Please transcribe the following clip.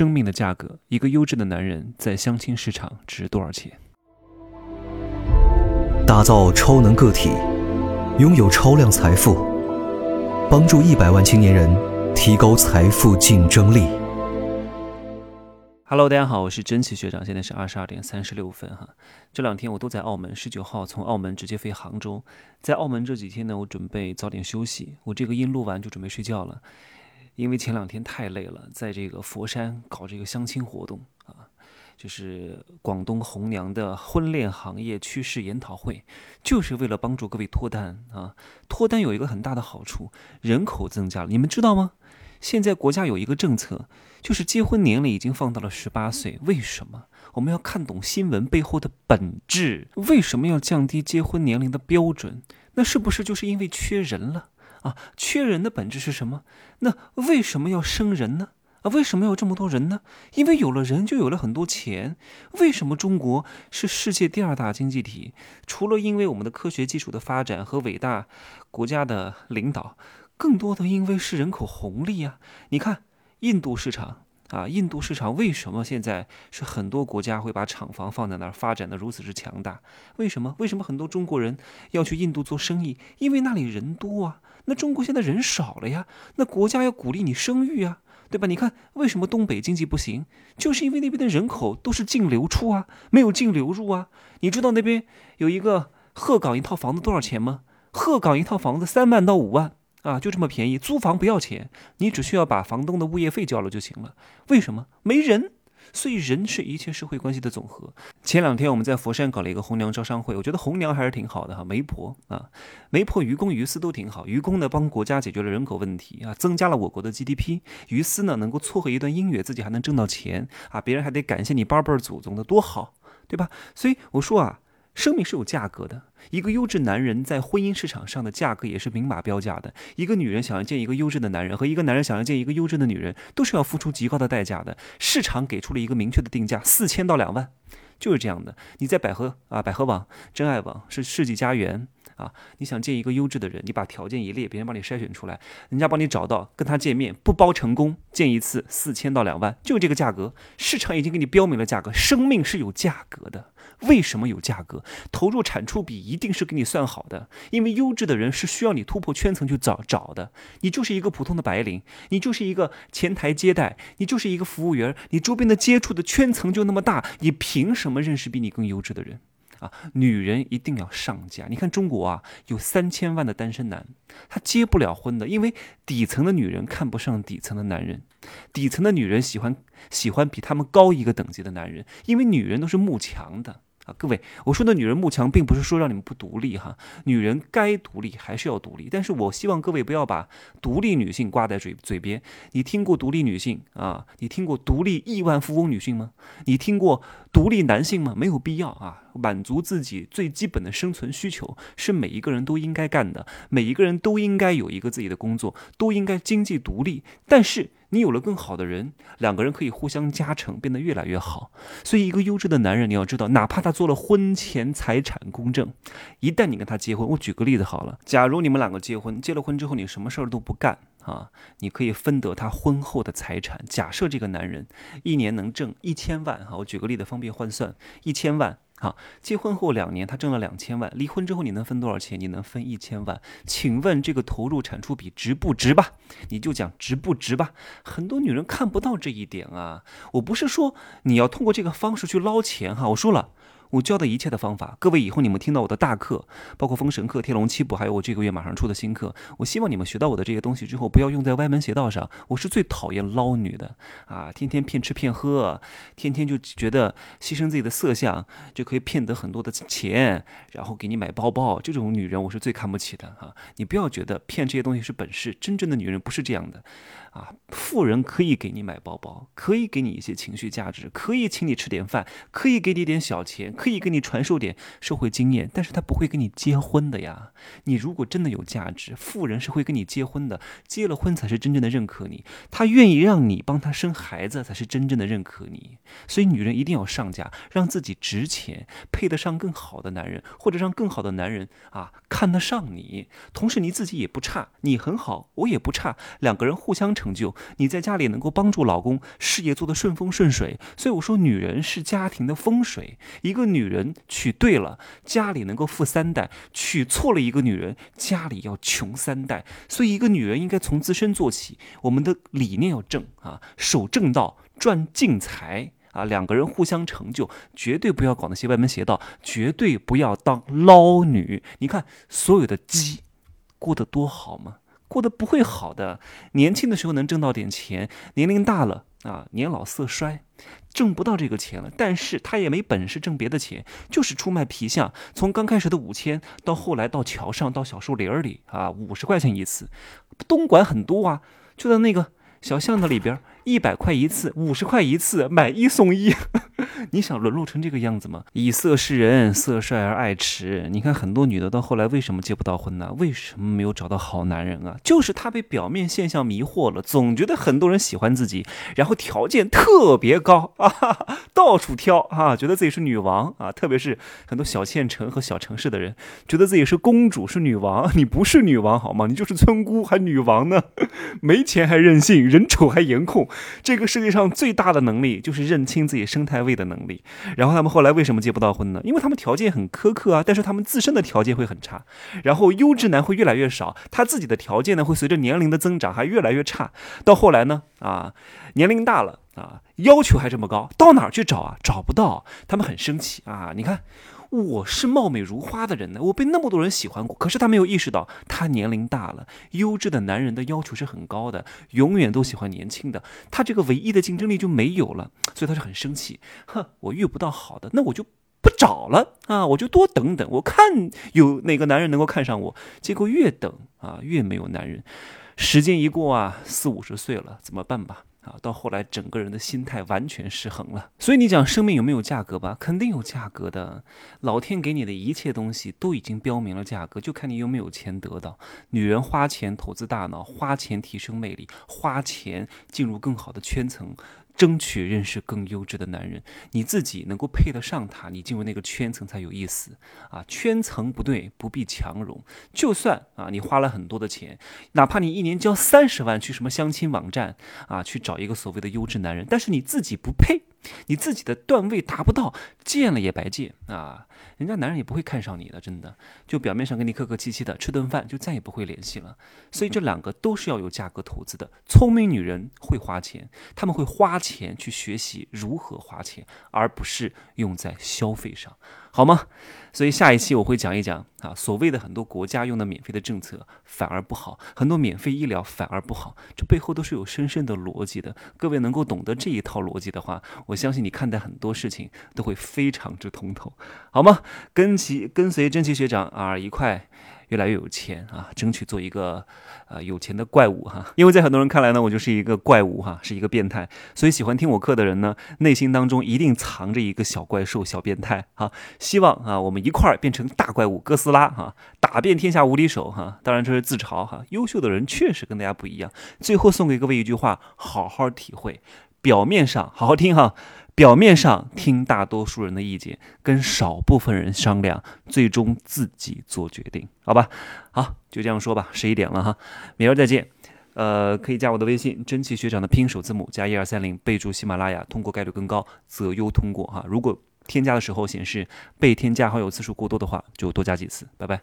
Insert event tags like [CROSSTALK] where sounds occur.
生命的价格，一个优质的男人在相亲市场值多少钱？打造超能个体，拥有超量财富，帮助一百万青年人提高财富竞争力。Hello，大家好，我是真奇学长，现在是二十二点三十六分哈。这两天我都在澳门，十九号从澳门直接飞杭州。在澳门这几天呢，我准备早点休息，我这个音录完就准备睡觉了。因为前两天太累了，在这个佛山搞这个相亲活动啊，就是广东红娘的婚恋行业趋势研讨会，就是为了帮助各位脱单啊。脱单有一个很大的好处，人口增加了，你们知道吗？现在国家有一个政策，就是结婚年龄已经放到了十八岁。为什么？我们要看懂新闻背后的本质。为什么要降低结婚年龄的标准？那是不是就是因为缺人了？啊，缺人的本质是什么？那为什么要生人呢？啊，为什么要这么多人呢？因为有了人，就有了很多钱。为什么中国是世界第二大经济体？除了因为我们的科学技术的发展和伟大国家的领导，更多的因为是人口红利啊！你看印度市场。啊，印度市场为什么现在是很多国家会把厂房放在那儿，发展的如此之强大？为什么？为什么很多中国人要去印度做生意？因为那里人多啊。那中国现在人少了呀，那国家要鼓励你生育啊，对吧？你看为什么东北经济不行？就是因为那边的人口都是净流出啊，没有净流入啊。你知道那边有一个鹤岗一套房子多少钱吗？鹤岗一套房子三万到五万。啊，就这么便宜，租房不要钱，你只需要把房东的物业费交了就行了。为什么？没人，所以人是一切社会关系的总和。前两天我们在佛山搞了一个红娘招商会，我觉得红娘还是挺好的哈，媒婆啊，媒婆于公于私都挺好。于公呢帮国家解决了人口问题啊，增加了我国的 GDP；于私呢能够撮合一段姻缘，自己还能挣到钱啊，别人还得感谢你八辈祖宗的，多好，对吧？所以我说啊。生命是有价格的，一个优质男人在婚姻市场上的价格也是明码标价的。一个女人想要见一个优质的男人，和一个男人想要见一个优质的女人，都是要付出极高的代价的。市场给出了一个明确的定价，四千到两万，就是这样的。你在百合啊、百合网、真爱网、是世纪佳缘啊，你想见一个优质的人，你把条件一列，别人帮你筛选出来，人家帮你找到，跟他见面不包成功，见一次四千到两万，就这个价格。市场已经给你标明了价格，生命是有价格的。为什么有价格？投入产出比一定是给你算好的，因为优质的人是需要你突破圈层去找找的。你就是一个普通的白领，你就是一个前台接待，你就是一个服务员，你周边的接触的圈层就那么大，你凭什么认识比你更优质的人？啊，女人一定要上家。你看中国啊，有三千万的单身男，他结不了婚的，因为底层的女人看不上底层的男人，底层的女人喜欢喜欢比他们高一个等级的男人，因为女人都是慕强的。各位，我说的女人慕强，并不是说让你们不独立哈，女人该独立还是要独立，但是我希望各位不要把独立女性挂在嘴嘴边。你听过独立女性啊？你听过独立亿万富翁女性吗？你听过独立男性吗？没有必要啊，满足自己最基本的生存需求是每一个人都应该干的，每一个人都应该有一个自己的工作，都应该经济独立，但是。你有了更好的人，两个人可以互相加成，变得越来越好。所以，一个优质的男人，你要知道，哪怕他做了婚前财产公证，一旦你跟他结婚，我举个例子好了，假如你们两个结婚，结了婚之后，你什么事儿都不干啊，你可以分得他婚后的财产。假设这个男人一年能挣一千万，哈，我举个例子方便换算，一千万。好，结婚后两年他挣了两千万，离婚之后你能分多少钱？你能分一千万？请问这个投入产出比值不值吧？你就讲值不值吧。很多女人看不到这一点啊。我不是说你要通过这个方式去捞钱哈，我说了。我教的一切的方法，各位以后你们听到我的大课，包括封神课、天龙七部，还有我这个月马上出的新课，我希望你们学到我的这些东西之后，不要用在歪门邪道上。我是最讨厌捞女的啊，天天骗吃骗喝，天天就觉得牺牲自己的色相就可以骗得很多的钱，然后给你买包包，这种女人我是最看不起的啊！你不要觉得骗这些东西是本事，真正的女人不是这样的。啊，富人可以给你买包包，可以给你一些情绪价值，可以请你吃点饭，可以给你点小钱，可以给你传授点社会经验，但是他不会跟你结婚的呀。你如果真的有价值，富人是会跟你结婚的，结了婚才是真正的认可你，他愿意让你帮他生孩子，才是真正的认可你。所以女人一定要上架，让自己值钱，配得上更好的男人，或者让更好的男人啊看得上你。同时你自己也不差，你很好，我也不差，两个人互相成就。你在家里能够帮助老公事业做得顺风顺水，所以我说女人是家庭的风水。一个女人娶对了，家里能够富三代；娶错了一个女人，家里要穷三代。所以一个女人应该从自身做起，我们的理念要正啊，守正道，赚净财啊，两个人互相成就，绝对不要搞那些歪门邪道，绝对不要当捞女。你看所有的鸡过得多好吗？过得不会好的，年轻的时候能挣到点钱，年龄大了啊，年老色衰，挣不到这个钱了。但是他也没本事挣别的钱，就是出卖皮相。从刚开始的五千，到后来到桥上，到小树林里啊，五十块钱一次。东莞很多啊，就在那个小巷子里边。一百块一次，五十块一次，买一送一，[LAUGHS] 你想沦落成这个样子吗？以色示人，色衰而爱弛。你看很多女的到后来为什么结不到婚呢？为什么没有找到好男人啊？就是她被表面现象迷惑了，总觉得很多人喜欢自己，然后条件特别高 [LAUGHS] 啊，到处挑啊，觉得自己是女王啊。特别是很多小县城和小城市的人，觉得自己是公主是女王，[LAUGHS] 你不是女王好吗？你就是村姑还女王呢？没钱还任性，人丑还颜控。这个世界上最大的能力就是认清自己生态位的能力。然后他们后来为什么结不到婚呢？因为他们条件很苛刻啊，但是他们自身的条件会很差。然后优质男会越来越少，他自己的条件呢会随着年龄的增长还越来越差。到后来呢，啊，年龄大了啊，要求还这么高，到哪儿去找啊？找不到，他们很生气啊！你看。我是貌美如花的人呢，我被那么多人喜欢过，可是他没有意识到，他年龄大了，优质的男人的要求是很高的，永远都喜欢年轻的，他这个唯一的竞争力就没有了，所以他是很生气，哼，我遇不到好的，那我就不找了啊，我就多等等，我看有哪个男人能够看上我，结果越等啊越没有男人，时间一过啊，四五十岁了，怎么办吧？啊，到后来整个人的心态完全失衡了。所以你讲生命有没有价格吧？肯定有价格的。老天给你的一切东西都已经标明了价格，就看你有没有钱得到。女人花钱投资大脑，花钱提升魅力，花钱进入更好的圈层。争取认识更优质的男人，你自己能够配得上他，你进入那个圈层才有意思啊！圈层不对，不必强融。就算啊，你花了很多的钱，哪怕你一年交三十万去什么相亲网站啊，去找一个所谓的优质男人，但是你自己不配。你自己的段位达不到，见了也白见啊！人家男人也不会看上你的，真的。就表面上跟你客客气气的吃顿饭，就再也不会联系了。所以这两个都是要有价格投资的。聪明女人会花钱，他们会花钱钱去学习如何花钱，而不是用在消费上。好吗？所以下一期我会讲一讲啊，所谓的很多国家用的免费的政策反而不好，很多免费医疗反而不好，这背后都是有深深的逻辑的。各位能够懂得这一套逻辑的话，我相信你看待很多事情都会非常之通透，好吗？跟其跟随真奇学长啊一块。越来越有钱啊，争取做一个呃有钱的怪物哈。因为在很多人看来呢，我就是一个怪物哈，是一个变态。所以喜欢听我课的人呢，内心当中一定藏着一个小怪兽、小变态哈。希望啊，我们一块儿变成大怪物哥斯拉哈，打遍天下无敌手哈。当然这是自嘲哈。优秀的人确实跟大家不一样。最后送给各位一句话，好好体会。表面上好好听哈。表面上听大多数人的意见，跟少部分人商量，最终自己做决定，好吧？好，就这样说吧。十一点了哈，明儿再见。呃，可以加我的微信，真气学长的拼音首字母加一二三零，备注喜马拉雅，通过概率更高，择优通过哈。如果添加的时候显示被添加好友次数过多的话，就多加几次。拜拜。